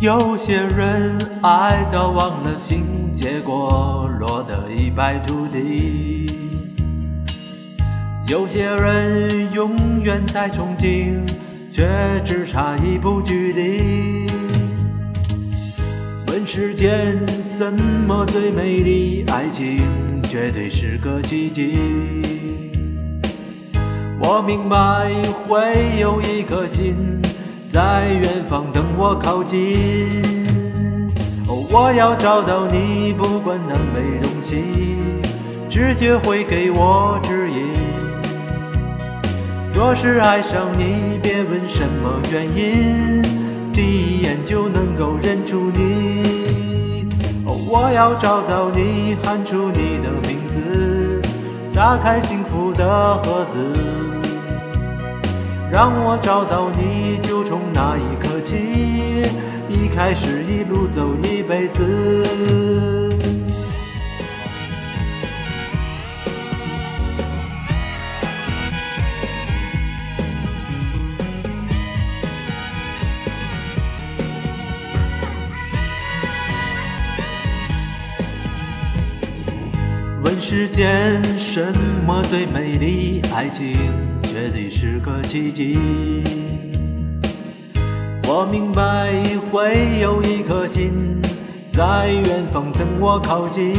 有些人爱到忘了形，结果落得一败涂地；有些人永远在憧憬，却只差一步距离。问世间什么最美丽？爱情绝对是个奇迹。我明白会有一颗心。在远方等我靠近，哦我要找到你，不管南北东西，直觉会给我指引。若是爱上你，别问什么原因，第一眼就能够认出你。哦我要找到你，喊出你的名字，打开幸福的盒子。让我找到你，就从那一刻起，一开始一路走一辈子。世间什么最美丽？爱情。绝对是个奇迹。我明白会有一颗心在远方等我靠近。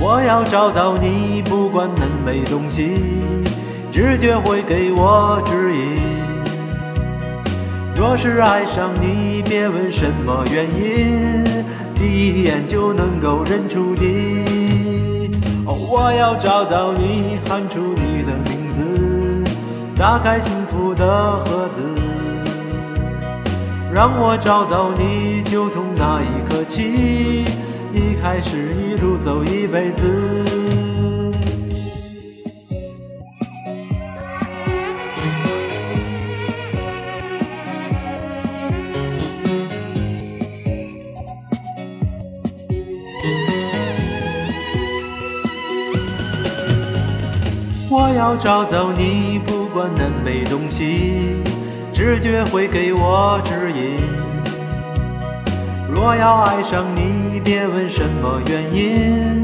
我要找到你，不管南北东西，直觉会给我指引。若是爱上你，别问什么原因，第一眼就能够认出你。我要找到你，喊出你的名字。打开幸福的盒子，让我找到你，就从那一刻起，一开始一路走一辈子。我要找到你。不。管南北东西，直觉会给我指引。若要爱上你，别问什么原因，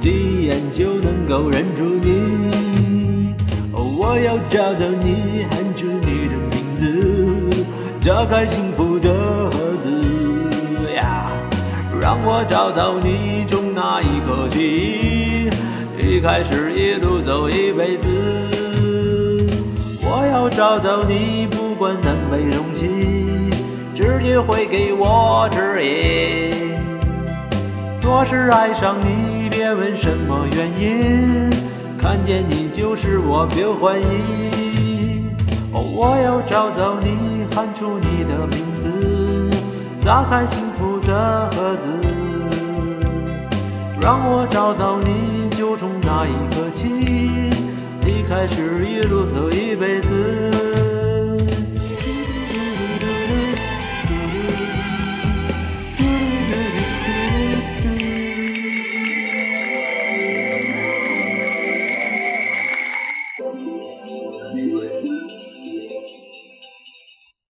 第一眼就能够认出你。我要找到你，喊出你的名字，打开幸福的盒子呀，让我找到你，从那一刻起，开始一路走一辈子。我要找到你，不管南北东西，直觉会给我指引。若是爱上你，别问什么原因，看见你就是我，别怀疑。哦我要找到你，喊出你的名字，打开幸福的盒子，让我找到你，就从那一刻起。开始一路走一辈子。